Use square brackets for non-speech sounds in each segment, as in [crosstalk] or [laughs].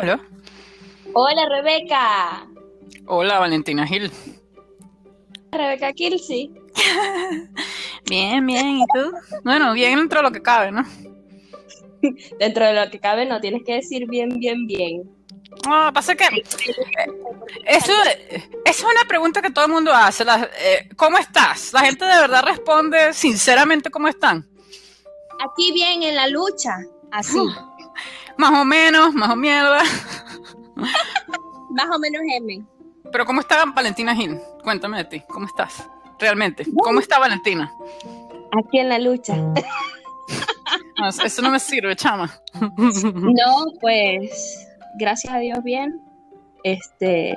¿Aló? Hola, Rebeca. Hola, Valentina Gil. Rebeca Kilsi. [laughs] bien, bien. ¿Y tú? Bueno, bien dentro de lo que cabe, ¿no? [laughs] dentro de lo que cabe no tienes que decir bien, bien, bien. No, pasa que eh, eso, es una pregunta que todo el mundo hace. Eh, ¿Cómo estás? La gente de verdad responde sinceramente cómo están. Aquí bien en la lucha, así. Más o menos, más o mierda. más o menos M. Pero ¿cómo está Valentina Gil? Cuéntame de ti, ¿cómo estás? Realmente, ¿cómo está Valentina? Aquí en la lucha. [laughs] eso no me sirve, chama. No, pues gracias a Dios bien. Este,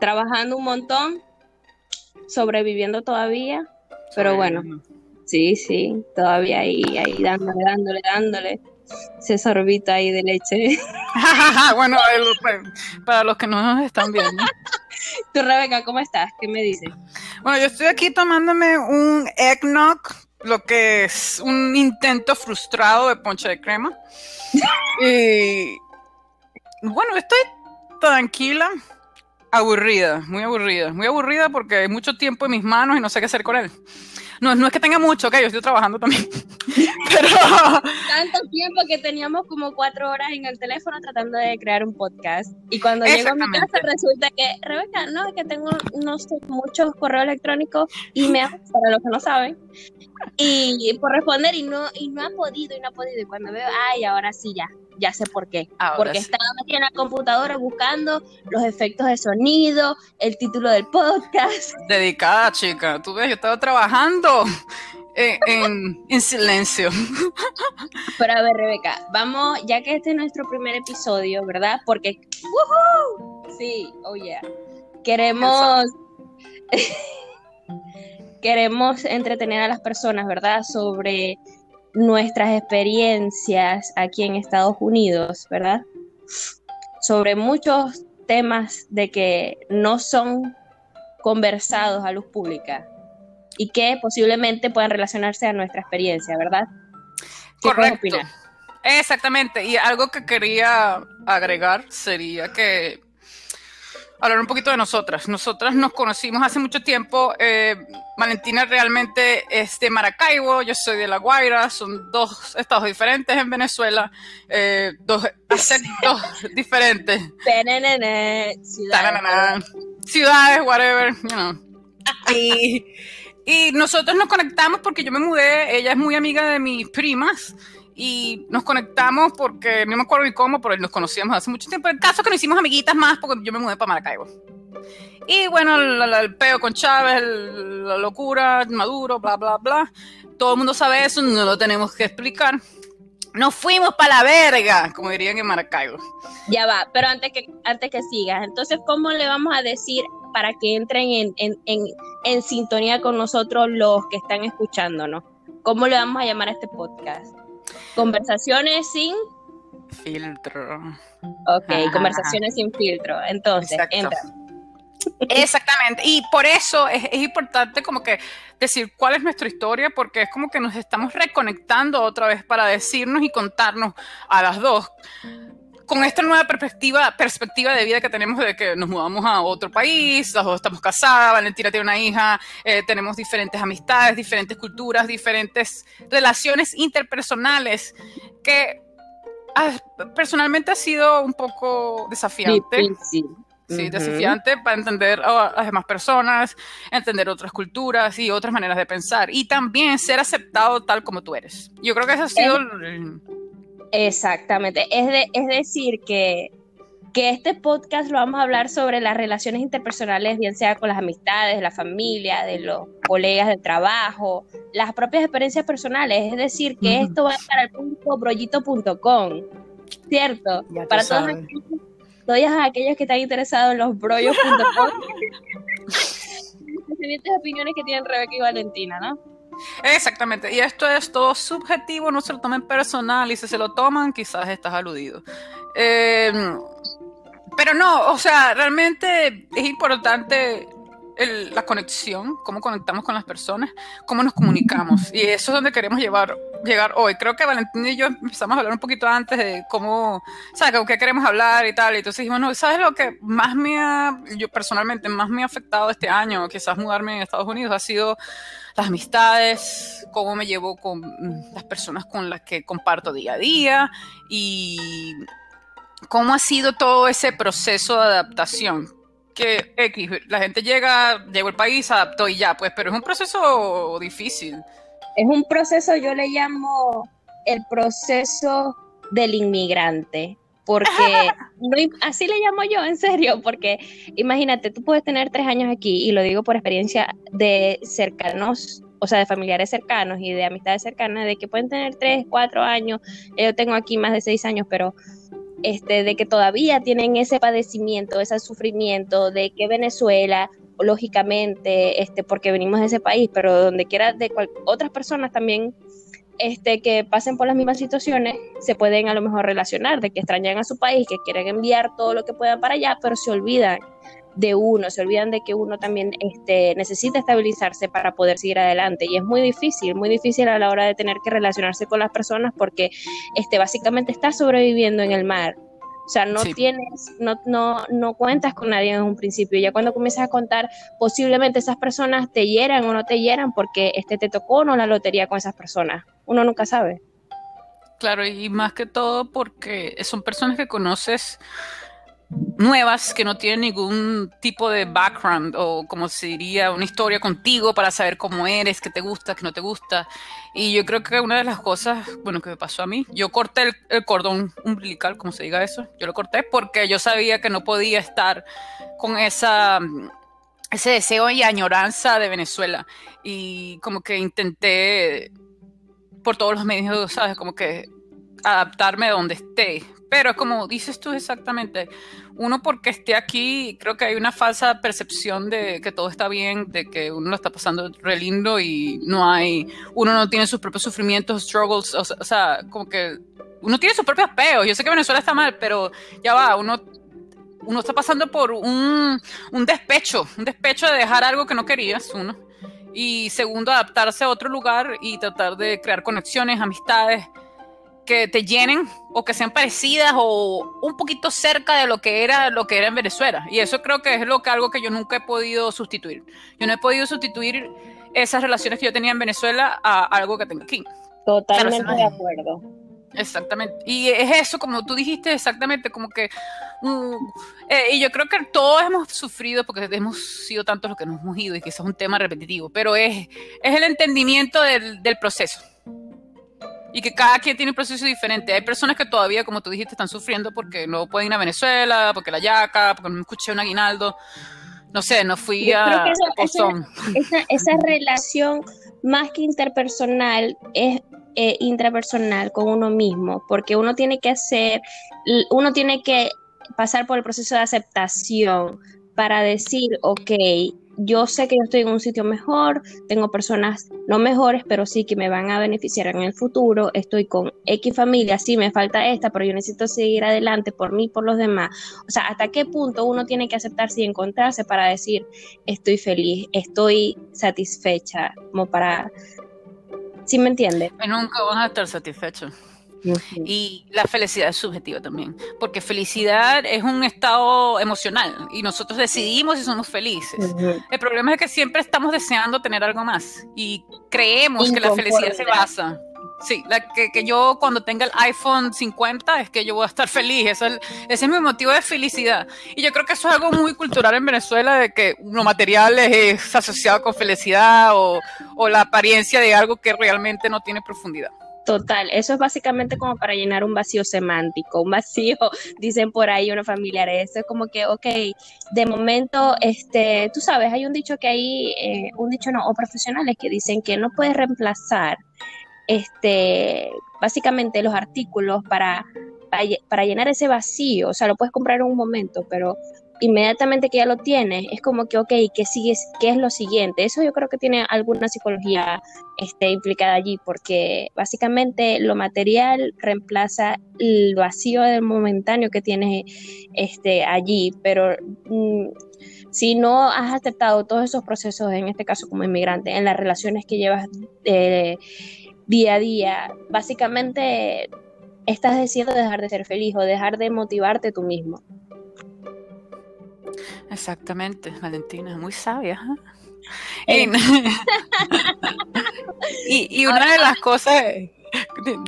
trabajando un montón, sobreviviendo todavía, pero bueno, sí, sí, todavía ahí, ahí dándole, dándole, dándole. Se sorbita ahí de leche. [laughs] bueno, pues, para los que no nos están viendo. [laughs] Tú, Rebeca, ¿cómo estás? ¿Qué me dices? Bueno, yo estoy aquí tomándome un eggnog, lo que es un intento frustrado de ponche de crema. [laughs] y bueno, estoy tranquila, aburrida, muy aburrida, muy aburrida porque hay mucho tiempo en mis manos y no sé qué hacer con él. No, no es que tenga mucho, que yo estoy trabajando también. [laughs] Pero... Tanto tiempo que teníamos como cuatro horas en el teléfono tratando de crear un podcast. Y cuando llego a mi casa resulta que, Rebeca, no, es que tengo unos muchos correos electrónicos, y me para los que no saben, y por responder y no, y no ha podido, y no ha podido. Y cuando veo, ay, ahora sí ya, ya sé por qué. Porque estaba aquí en la computadora buscando los efectos de sonido, el título del podcast. Dedicada, chica. Tú ves, yo estaba trabajando en, en, silencio. Pero a ver, Rebeca, vamos, ya que este es nuestro primer episodio, ¿verdad? Porque, ¡woohoo! Sí, oh yeah. Queremos. [laughs] queremos entretener a las personas, ¿verdad? Sobre nuestras experiencias aquí en Estados Unidos, ¿verdad? Sobre muchos temas de que no son conversados a luz pública y que posiblemente puedan relacionarse a nuestra experiencia, ¿verdad? ¿Qué Correcto. Exactamente. Y algo que quería agregar sería que hablar un poquito de nosotras. Nosotras nos conocimos hace mucho tiempo. Eh, Valentina realmente es de Maracaibo, yo soy de La Guaira, son dos estados diferentes en Venezuela, eh, dos acentos [laughs] diferentes. Ciudades. Ciudades, whatever, you know. Y, y nosotros nos conectamos porque yo me mudé, ella es muy amiga de mis primas y nos conectamos porque no me acuerdo ni cómo, pero nos conocíamos hace mucho tiempo. El caso es que nos hicimos amiguitas más porque yo me mudé para Maracaibo. Y bueno, el, peo con Chávez, la locura, Maduro, bla, bla, bla. Todo el mundo sabe eso, no lo tenemos que explicar. Nos fuimos para la verga, como dirían en Maracaibo. Ya va, pero antes que, antes que sigas, entonces, ¿cómo le vamos a decir para que entren en, en, en, en sintonía con nosotros los que están escuchándonos? ¿Cómo le vamos a llamar a este podcast? Conversaciones sin filtro. Ok, conversaciones sin filtro. Entonces, entra. Exactamente, y por eso es, importante como que decir cuál es nuestra historia, porque es como que nos estamos reconectando otra vez para decirnos y contarnos a las dos con esta nueva perspectiva, perspectiva de vida que tenemos de que nos mudamos a otro país, las dos estamos casadas, Valentina tiene una hija, eh, tenemos diferentes amistades, diferentes culturas, diferentes relaciones interpersonales que ah, personalmente ha sido un poco desafiante. Sí, Sí, desafiante para entender a las demás personas, entender otras culturas y otras maneras de pensar y también ser aceptado tal como tú eres. Yo creo que eso ha sido... El, Exactamente. Es, de, es decir, que, que este podcast lo vamos a hablar sobre las relaciones interpersonales, bien sea con las amistades, la familia, de los colegas de trabajo, las propias experiencias personales. Es decir, que esto va a estar al punto brollito.com, ¿cierto? Para todos aquellos, todos aquellos que están interesados en los brollos.com. Las [laughs] opiniones que tienen Rebeca y Valentina, ¿no? Exactamente, y esto es todo subjetivo, no se lo tomen personal y si se lo toman quizás estás aludido. Eh, pero no, o sea, realmente es importante la conexión, cómo conectamos con las personas, cómo nos comunicamos. Y eso es donde queremos llevar, llegar hoy. Creo que Valentín y yo empezamos a hablar un poquito antes de cómo, ¿sabes? Con qué queremos hablar y tal. Y entonces dijimos, no, ¿sabes lo que más me ha, yo personalmente, más me ha afectado este año, quizás mudarme a Estados Unidos, ha sido las amistades, cómo me llevo con las personas con las que comparto día a día y cómo ha sido todo ese proceso de adaptación que X, la gente llega, llegó al país, adaptó y ya, pues, pero es un proceso difícil. Es un proceso, yo le llamo el proceso del inmigrante, porque [laughs] así le llamo yo, en serio, porque imagínate, tú puedes tener tres años aquí, y lo digo por experiencia de cercanos, o sea, de familiares cercanos y de amistades cercanas, de que pueden tener tres, cuatro años, yo tengo aquí más de seis años, pero este, de que todavía tienen ese padecimiento, ese sufrimiento, de que Venezuela, lógicamente, este, porque venimos de ese país, pero donde quiera de otras personas también este, que pasen por las mismas situaciones, se pueden a lo mejor relacionar, de que extrañan a su país, que quieren enviar todo lo que puedan para allá, pero se olvidan de uno, se olvidan de que uno también este, necesita estabilizarse para poder seguir adelante y es muy difícil, muy difícil a la hora de tener que relacionarse con las personas porque este, básicamente estás sobreviviendo en el mar. O sea, no tienes, no, no, no cuentas con nadie en un principio. Ya cuando comienzas a contar, posiblemente esas personas te hieran o no te hieran porque este te tocó o no la lotería con esas personas. Uno nunca sabe. Claro, y más que todo porque son personas que conoces nuevas que no tienen ningún tipo de background o como se diría una historia contigo para saber cómo eres, qué te gusta, qué no te gusta. Y yo creo que una de las cosas, bueno, que me pasó a mí, yo corté el, cordón umbilical, como se diga eso, yo lo corté porque yo sabía que no podía estar con esa ese deseo y añoranza de Venezuela y como que intenté por todos los medios, sabes, como que adaptarme donde esté, pero como dices tú exactamente, uno porque esté aquí, creo que hay una falsa percepción de que todo está bien, de que uno lo está pasando re lindo y no hay, uno no tiene sus propios sufrimientos, struggles, o sea, como que uno tiene sus propios peos. Yo sé que Venezuela está mal, pero ya va, uno, uno está pasando por un, un despecho, un despecho de dejar algo que no querías, uno. Y segundo, adaptarse a otro lugar y tratar de crear conexiones, amistades que te llenen o que sean parecidas o un poquito cerca de lo que era lo que era en Venezuela. Y eso creo que es lo que algo que yo nunca he podido sustituir. Yo no he podido sustituir esas relaciones que yo tenía en Venezuela a algo que tengo aquí. Totalmente de acuerdo. Exactamente. Y es eso, como tú dijiste, exactamente, como que... Mm, eh, y yo creo que todos hemos sufrido, porque hemos sido tantos los que nos hemos ido y que eso es un tema repetitivo, pero es, es el entendimiento del, del proceso y que cada quien tiene un proceso diferente. Hay personas que todavía, como tú dijiste, están sufriendo porque no pueden ir a Venezuela, porque la yaca, porque no escuché un aguinaldo. No sé, no fui a esa, esa, relación más que interpersonal es eh, intrapersonal con uno mismo, porque uno tiene que hacer, uno tiene que pasar por el proceso de aceptación para decir, ok, yo sé que yo estoy en un sitio mejor, tengo personas no mejores, pero sí que me van a beneficiar en el futuro, estoy con X familia, sí me falta esta, pero yo necesito seguir adelante por mí, por los demás. O sea, ¿hasta qué punto uno tiene que aceptarse y encontrarse para decir, estoy feliz, estoy satisfecha, como para... ¿Sí me entiende? Nunca van a estar Y la felicidad es subjetiva también, porque felicidad es un estado emocional y nosotros decidimos si somos felices. El problema es que siempre estamos deseando tener algo más y creemos que la felicidad se basa. Sí, la que, que, yo cuando tenga el iPhone 50 es que yo voy a estar feliz. ese es mi motivo de felicidad. Y yo creo que eso es algo muy cultural en Venezuela, de que lo material es asociado con felicidad o, o la apariencia de algo que realmente no tiene profundidad. Total, eso es básicamente como para llenar un vacío semántico, un vacío, [laughs] dicen por ahí unos familiares, eso es como que, ok, de momento, este, tú sabes, hay un dicho que hay, eh, un dicho no, o profesionales que dicen que no puedes reemplazar, este, básicamente los artículos para, para llenar ese vacío, o sea, lo puedes comprar en un momento, pero inmediatamente que ya lo tienes, es como que, ok, ¿qué, sigues, ¿qué es lo siguiente? Eso yo creo que tiene alguna psicología este, implicada allí, porque básicamente lo material reemplaza el vacío del momentáneo que tienes este, allí, pero mm, si no has aceptado todos esos procesos, en este caso como inmigrante, en las relaciones que llevas eh, día a día, básicamente estás diciendo dejar de ser feliz o dejar de motivarte tú mismo. Exactamente, Valentina, muy sabia. ¿eh? Eh. Y, [laughs] una de las cosas,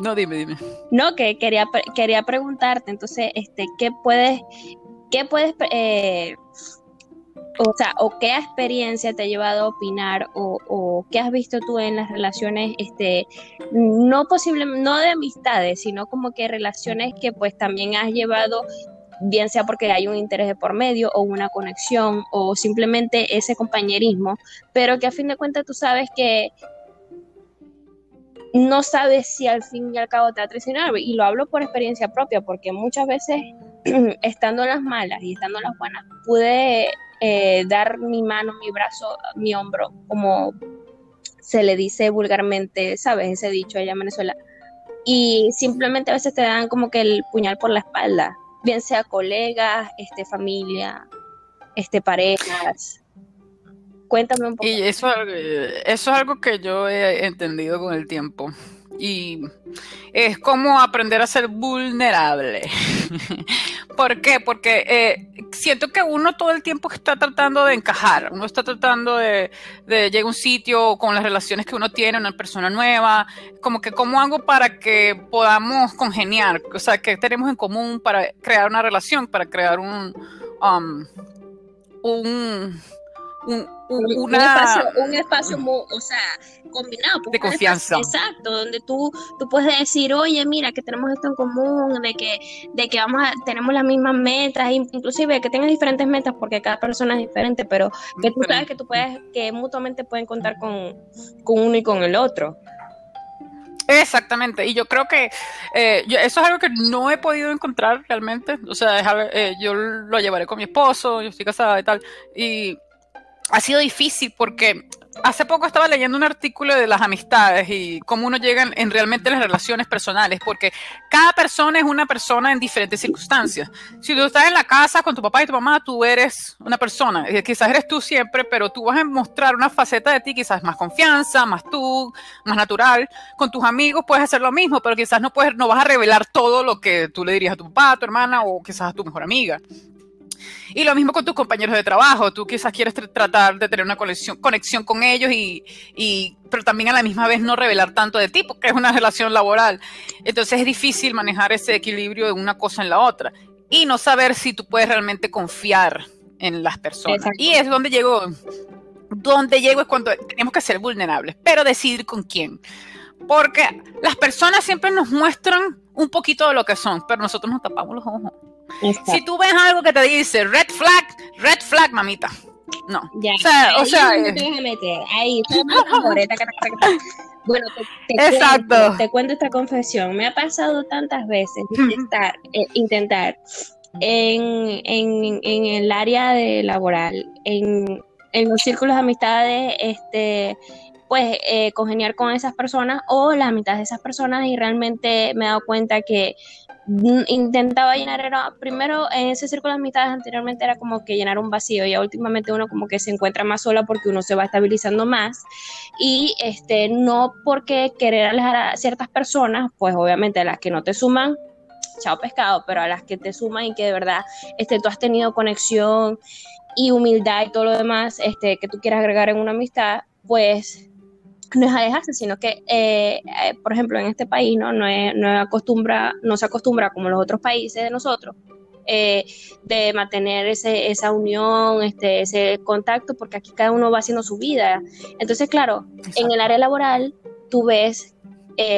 no dime, dime. No, que quería quería preguntarte, entonces, este, ¿qué puedes, qué puedes, eh, o sea, o qué experiencia te ha llevado a opinar o, o, qué has visto tú en las relaciones, este, no posible, no de amistades, sino como que relaciones que pues también has llevado bien sea porque hay un interés de por medio o una conexión o simplemente ese compañerismo, pero que a fin de cuentas tú sabes que no sabes si al fin y al cabo te va a traicionar. Y lo hablo por experiencia propia, porque muchas veces, [clears throat] estando en las malas y estando en las buenas, pude eh, dar mi mano, mi brazo, mi hombro, como se le dice vulgarmente, ¿sabes? Ese dicho allá en Venezuela. Y simplemente a veces te dan como que el puñal por la espalda bien sea colegas, este, familia, este, parejas. Cuéntame un poco. Y eso, eh, eso es algo que yo he entendido con el tiempo. Y es como aprender a ser vulnerable. [laughs] ¿Por qué? Porque eh, siento que uno todo el tiempo está tratando de encajar, uno está tratando de, de llegar a un sitio con las relaciones que uno tiene, una persona nueva, como que cómo hago para que podamos congeniar, o sea, que tenemos en común para crear una relación, para crear un, um, un un, espacio, un espacio o sea, combinado. De confianza. exacto, donde tú, tú puedes decir, oye, mira, que tenemos esto en común, de que, de que vamos a, tenemos las mismas metas, inclusive que tengas diferentes metas, porque cada persona es diferente, pero que tú sabes que tú puedes, que mutuamente pueden contar con, uno y con el otro. Exactamente, y yo creo que eh, eso es algo que no he podido encontrar realmente, o sea, eh, yo lo llevaré con mi esposo, yo estoy casada y tal, y ha sido difícil porque hace poco estaba leyendo un artículo de las amistades y cómo uno llega en realmente las relaciones personales, porque cada persona es una persona en diferentes circunstancias. Si tú estás en la casa con tu papá y tu mamá, tú eres una persona, eh, quizás eres tú siempre, pero tú vas a mostrar una faceta de ti, quizás más confianza, más tú, más natural. Con tus amigos puedes hacer lo mismo, pero quizás no, puedes, no vas a revelar todo lo que tú le dirías a tu papá, a tu hermana o quizás a tu mejor amiga. Y lo mismo con tus compañeros de trabajo. Tú quizás quieres tratar de tener una conexión, conexión con ellos y, y, pero también a la misma vez no revelar tanto de ti porque es una relación laboral. Entonces es difícil manejar ese equilibrio de una cosa en la otra y no saber si tú puedes realmente confiar en las personas. Y es donde llego, donde llego es cuando tenemos que ser vulnerables, pero decidir con quién. Porque las personas siempre nos muestran un poquito de lo que son, pero nosotros nos tapamos los ojos. Si tú ves algo que te dice red flag, red flag, mamita. No. Ya. O sea, o sea eh. te meter. Ahí, Bueno, te, Exacto. Cuento, te cuento esta confesión. Me ha pasado tantas veces intentar, eh, intentar en, en, en, el área de laboral, en, en los círculos de amistades, este, pues eh, congeniar con esas personas o la mitad de esas personas y realmente me he dado cuenta que intentaba llenar, era, primero en ese círculo de amistades anteriormente era como que llenar un vacío y últimamente uno como que se encuentra más sola porque uno se va estabilizando más y este no porque querer alejar a ciertas personas, pues obviamente a las que no te suman, chao pescado, pero a las que te suman y que de verdad este, tú has tenido conexión y humildad y todo lo demás este, que tú quieras agregar en una amistad, pues no es alejarse, sino que, eh, eh, por ejemplo, en este país no, no, no, acostumbra, no se acostumbra como los otros países de nosotros. Eh, de mantener ese, esa unión, este, ese contacto, porque aquí cada uno va haciendo su vida. Entonces, claro, en el área laboral tú ves,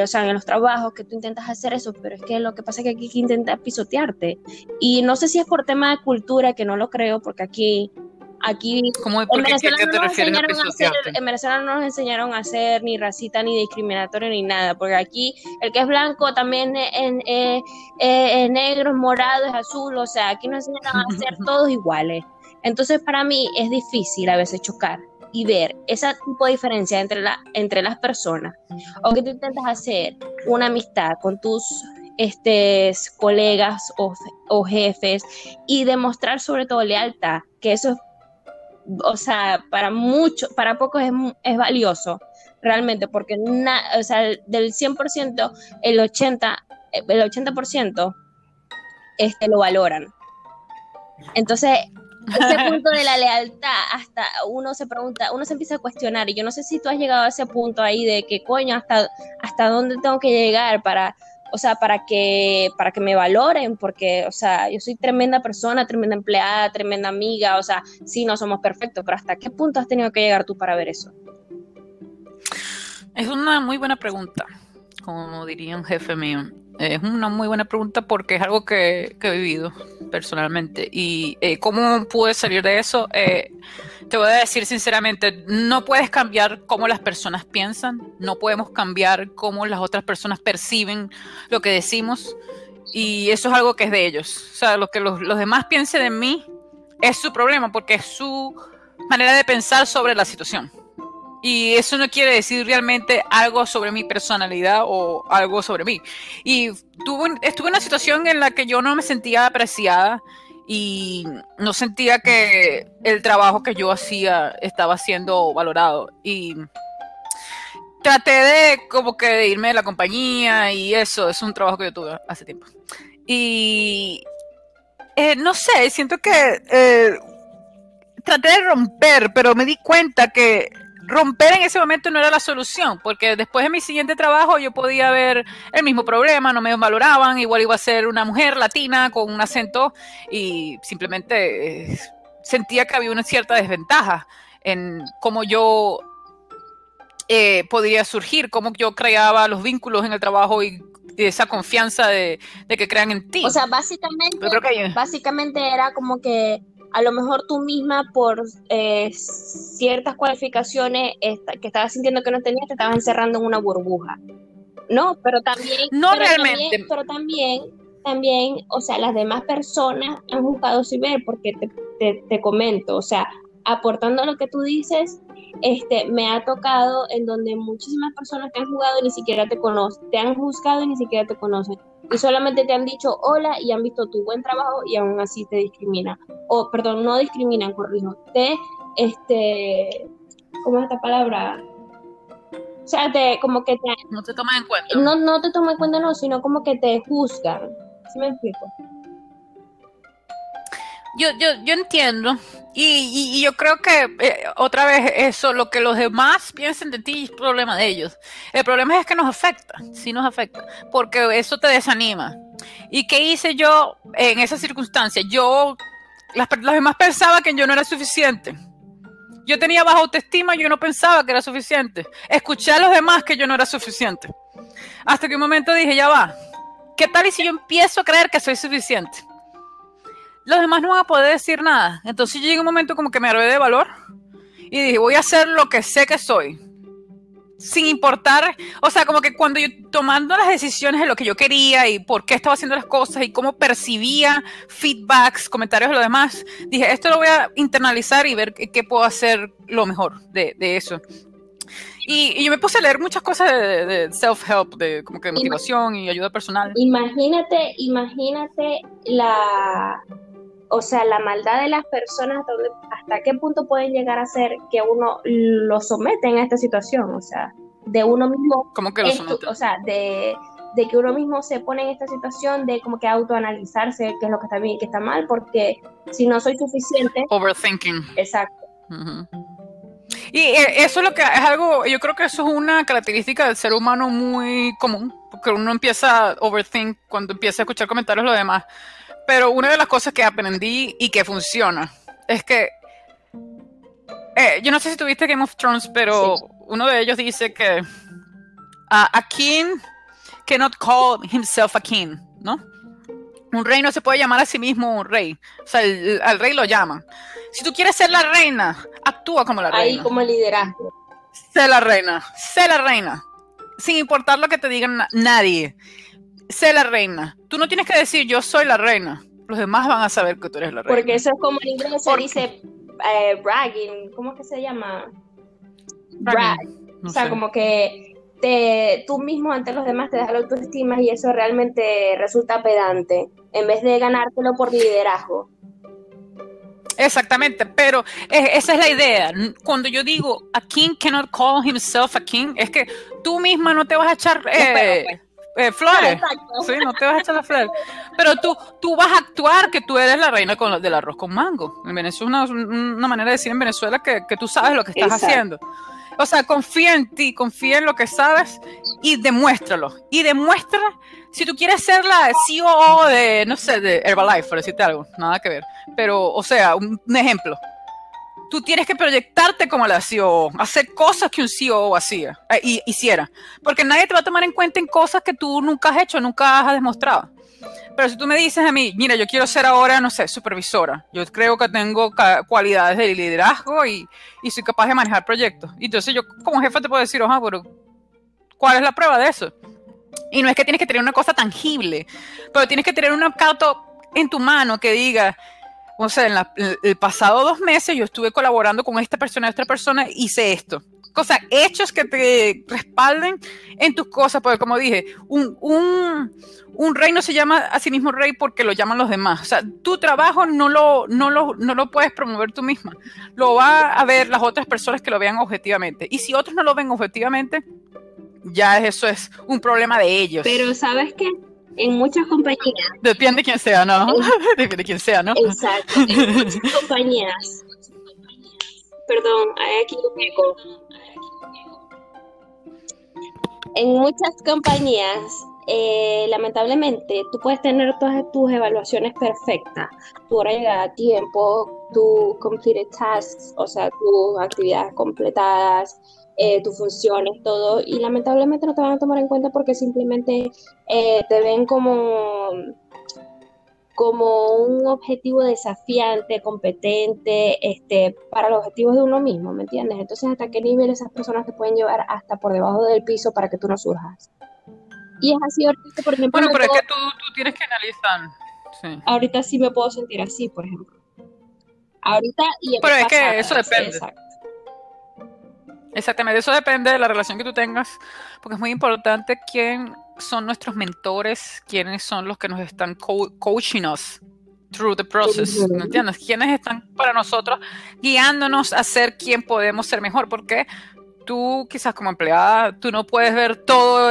o sea, en los trabajos que tú intentas hacer eso, pero es que lo que pasa es que aquí intenta pisotearte. Y no sé si es por tema de cultura, que no lo creo, porque aquí Aquí ¿Cómo, en, Venezuela no nos enseñaron a hacer, en Venezuela no nos enseñaron a hacer ni racista, ni discriminatorio, ni nada, porque aquí el que es blanco también es, negro, es morado, es azul, o sea, aquí nos enseñaron a ser [laughs] todos iguales. Entonces para mí es difícil a veces chocar y ver ese tipo de diferencia entre, la, entre las personas. O que tú intentas hacer una amistad con tus este, colegas o, o, jefes y demostrar sobre todo lealtad, que eso es o sea, para mucho, para pocos es, es valioso, realmente, porque o sea, del 100%, el 80%, el 80% este, lo valoran. Entonces, ese [laughs] punto de la lealtad, hasta uno se pregunta, uno se empieza a cuestionar, y yo no sé si tú has llegado a ese punto ahí de que, coño, hasta, hasta dónde tengo que llegar para, o sea, para que, para que me valoren, porque, o sea, yo soy tremenda persona, tremenda empleada, tremenda amiga, o sea, sí, no somos perfectos, pero ¿hasta qué punto has tenido que llegar tú para ver eso? Es una muy buena pregunta, como diría un jefe mío. Es una muy buena pregunta porque es algo que, he vivido personalmente. ¿Y eh, cómo pude salir de eso? Eh, te voy a decir sinceramente, no puedes cambiar cómo las personas piensan, no podemos cambiar cómo las otras personas perciben lo que decimos. Y eso es algo que es de ellos. O sea, lo que los, los demás piensen de mí es su problema porque es su manera de pensar sobre la situación. Y eso no quiere decir realmente algo sobre mi personalidad o algo sobre mí. Y tuve, estuve en una situación en la que yo no me sentía apreciada y no sentía que el trabajo que yo hacía estaba siendo valorado. Y traté de como que de irme de la compañía y eso, es un trabajo que yo tuve hace tiempo. Y eh, no sé, siento que eh, traté de romper, pero me di cuenta que romper en ese momento no era la solución, porque después de mi siguiente trabajo yo podía ver el mismo problema, no me valoraban, igual iba a ser una mujer latina con un acento y simplemente eh, sentía que había una cierta desventaja en cómo yo eh, podría surgir, cómo yo creaba los vínculos en el trabajo y esa confianza de, que crean en ti. O sea, básicamente, básicamente era como que a lo mejor tú misma por eh, ciertas cualificaciones que estabas sintiendo que no tenías, te estabas encerrando en una burbuja. No, pero también... No realmente. pero también, también, o sea, las demás personas han juzgado sin ver, porque te, te, comento, o sea, aportando lo que tú dices, este, me ha tocado en donde muchísimas personas te han jugado y ni siquiera te conocen, te han juzgado y ni siquiera te conocen y solamente te han dicho hola y han visto tu buen trabajo y aún así te discriminan. O, perdón, no discriminan, corrijo. Te, este, ¿cómo es esta palabra? O sea, te, como que te... No te toman en cuenta. No, no te toman en cuenta, no, sino como que te juzgan. ¿Sí me explico? Yo, yo, yo entiendo. Y, yo creo que eh, otra vez eso, lo que los demás piensen de ti es problema de ellos. El problema es que nos afecta, sí nos afecta, porque eso te desanima. ¿Y qué hice yo en esa circunstancia? Yo, las, demás pensaban que yo no era suficiente. Yo tenía baja autoestima yo no pensaba que era suficiente. Escuché a los demás que yo no era suficiente. Hasta que un momento dije, ya va, ¿qué tal y si yo empiezo a creer que soy suficiente? Los demás no van a poder decir nada. Entonces yo llegué un momento como que me arroé de valor y dije, voy a hacer lo que sé que soy. Sin importar, o sea, como que cuando yo tomando las decisiones de lo que yo quería y por qué estaba haciendo las cosas y cómo percibía feedbacks, comentarios de los demás, dije, esto lo voy a internalizar y ver qué, puedo hacer lo mejor de, eso. Y, yo me puse a leer muchas cosas de, de self-help, de como que motivación y ayuda personal. Imagínate, imagínate la, o sea, la maldad de las personas, hasta qué punto pueden llegar a ser que uno lo somete en esta situación, o sea, de uno mismo. ¿Cómo que lo? O sea, de, que uno mismo se pone en esta situación de como que autoanalizarse qué es lo que está bien y qué está mal, porque si no soy suficiente. Overthinking. Exacto. Y eh, eso es lo que es algo, yo creo que eso es una característica del ser humano muy común, porque uno empieza a overthink cuando empieza a escuchar comentarios de los demás. Pero una de las cosas que aprendí y que funciona es que eh, yo no sé si tuviste Game of Thrones, pero uno de ellos dice que a king cannot call himself a king, ¿no? Un rey no se puede llamar a sí mismo un rey. O sea, al rey lo llaman. Si tú quieres ser la reina, actúa como la reina. Ahí como liderazgo. Sé la reina, sé la reina. Sin importar lo que te digan nadie sé la reina. Tú no tienes que decir yo soy la reina. Los demás van a saber que tú eres la reina. Porque eso es como en inglés se dice eh, bragging. ¿Cómo es que se llama? Brag. o sea, como que te, tú mismo ante los demás te das la autoestima y eso realmente resulta pedante. En vez de ganártelo por liderazgo. Exactamente, pero esa es la idea. Cuando yo digo a king cannot call himself a king, es que tú misma no te vas a echar eh, pues. Eh, flores. Sí, no te vas a echar las flores. Pero tú, tú vas a actuar que tú eres la reina con, del arroz con mango. En Venezuela es una, manera de decir en Venezuela que, tú sabes lo que estás haciendo. O sea, confía en ti, confía en lo que sabes y demuéstralo. Y demuestra, si tú quieres ser la CEO de, no sé, de Herbalife, por decirte algo, nada que ver. Pero, o sea, un, ejemplo. Tú tienes que proyectarte como la CEO, hacer cosas que un CEO hacía, eh, y, hiciera. Porque nadie te va a tomar en cuenta en cosas que tú nunca has hecho, nunca has demostrado. Pero si tú me dices a mí, mira, yo quiero ser ahora, no sé, supervisora, yo creo que tengo cualidades de liderazgo y, y soy capaz de manejar proyectos. Entonces yo como jefe te puedo decir, ojalá, pero ¿cuál es la prueba de eso? Y no es que tienes que tener una cosa tangible, pero tienes que tener un auto en tu mano que diga, o sea, en, el pasado dos meses yo estuve colaborando con esta persona y esta persona, hice esto. Cosas, hechos que te respalden en tus cosas, porque como dije, un, un, rey no se llama a sí mismo rey porque lo llaman los demás. O sea, tu trabajo no lo, no lo, no lo puedes promover tú misma. Lo va a ver las otras personas que lo vean objetivamente. Y si otros no lo ven objetivamente, ya eso es un problema de ellos. Pero ¿sabes qué? En muchas compañías. Depende de quién sea, ¿no? [laughs] Depende de quién sea, ¿no? Exacto. En muchas [laughs] compañías. Perdón, hay aquí un eco. En muchas compañías, eh, lamentablemente, tú puedes tener todas tus evaluaciones perfectas, tu hora llegada a tiempo, tu completed tasks, o sea, tus actividades completadas, eh, tus funciones, todo, y lamentablemente no te van a tomar en cuenta porque simplemente eh, te ven como, como un objetivo desafiante, competente, este, para los objetivos de uno mismo, ¿me entiendes? Entonces, ¿hasta qué nivel esas personas te pueden llevar hasta por debajo del piso para que tú no surjas? Y es así ahorita, por ejemplo. Bueno, pero es que tú, tienes que analizar. Sí. Ahorita sí me puedo sentir así, por ejemplo. Ahorita y Pero es que eso depende. Exactamente, eso depende de la relación que tú tengas, porque es muy importante quién son nuestros mentores, quiénes son los que nos están coaching us through the process, ¿me entiendes? Quiénes están para nosotros guiándonos a ser quien podemos ser mejor, porque tú quizás como empleada, tú no puedes ver todo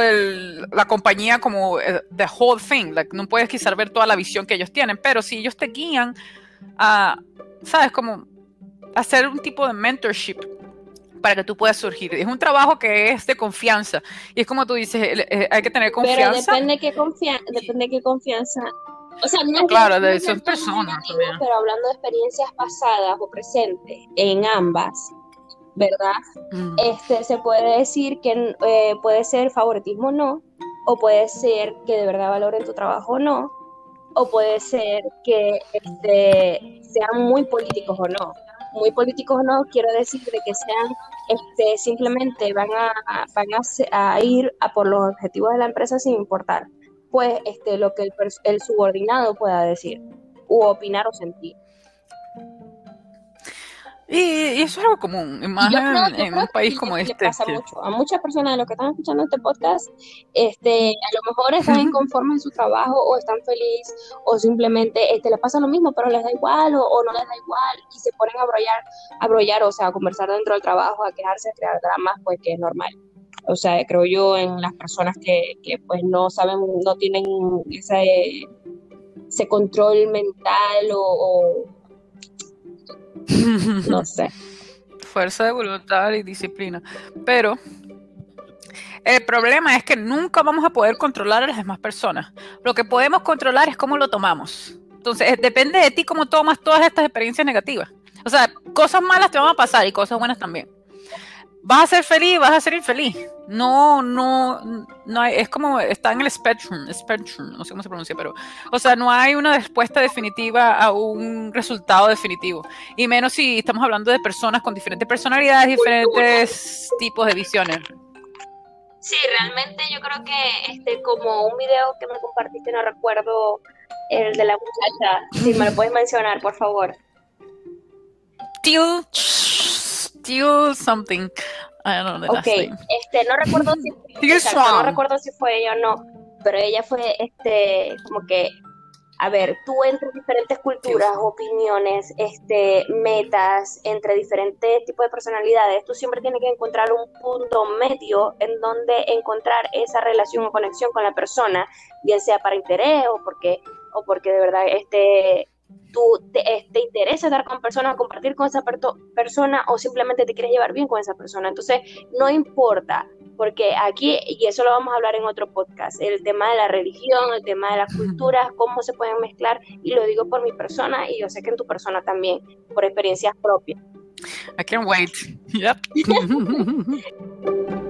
la compañía como eh, the whole thing, no puedes quizás ver toda la visión que ellos tienen, pero si ellos te guían a, ¿sabes? Como hacer un tipo de mentorship para que tú puedas surgir. Es un trabajo que es de confianza. Y es como tú dices, eh, hay que tener confianza. Pero depende de qué, depende de qué confianza. O sea, no claro, de esas personas. pero hablando de experiencias pasadas o presentes en ambas, ¿verdad? Mm. Este, se puede decir que eh, puede ser favoritismo o no, o puede ser que de verdad valoren tu trabajo o no, o puede ser que este, sean muy políticos o no muy políticos no, quiero decir de que sean, este, simplemente van a, van a, ir a por los objetivos de la empresa sin importar, pues, este, lo que el, el subordinado pueda decir, u opinar o sentir. Y, eso es algo común, más en, un país como este. Pasa mucho. A muchas personas de los que están escuchando este podcast, este, a lo mejor están inconformes en su trabajo o están felices o simplemente este, les pasa lo mismo, pero les da igual o, no les da igual y se ponen a brollar, a brollar, o sea, a conversar dentro del trabajo, a quejarse, a crear dramas, pues que es normal. O sea, creo yo en las personas que, que pues no saben, no tienen ese, ese control mental o no [laughs] sé. Fuerza de voluntad y disciplina. Pero el problema es que nunca vamos a poder controlar a las demás personas. Lo que podemos controlar es cómo lo tomamos. Entonces, depende de ti cómo tomas todas estas experiencias negativas. O sea, cosas malas te van a pasar y cosas buenas también vas a ser feliz, vas a ser infeliz. No, no, no hay, es como está en el spectrum, spectrum, no sé cómo se pronuncia, pero, o sea, no hay una respuesta definitiva a un resultado definitivo. Y menos si estamos hablando de personas con diferentes personalidades, diferentes tipos de visiones. Sí, realmente yo creo que este como un video que me compartiste, no recuerdo el de la muchacha, si me lo puedes mencionar, por favor. Tío Steal something. I don't know Ok, este, no recuerdo si, [laughs] no recuerdo si fue ella o no, pero ella fue, este, como que a ver, tú entre diferentes culturas, opiniones, este, metas, entre diferentes tipos de personalidades, tú siempre tienes que encontrar un punto medio en donde encontrar esa relación o conexión con la persona, bien sea para interés o porque, o porque de verdad este, tú te, te, interesa estar con personas, compartir con esa persona o simplemente te quieres llevar bien con esa persona. Entonces, no importa porque aquí, y eso lo vamos a hablar en otro podcast, el tema de la religión, el tema de las culturas, cómo se pueden mezclar, y lo digo por mi persona, y yo sé que en tu persona también, por experiencias propias. I can't wait. Yep. [laughs]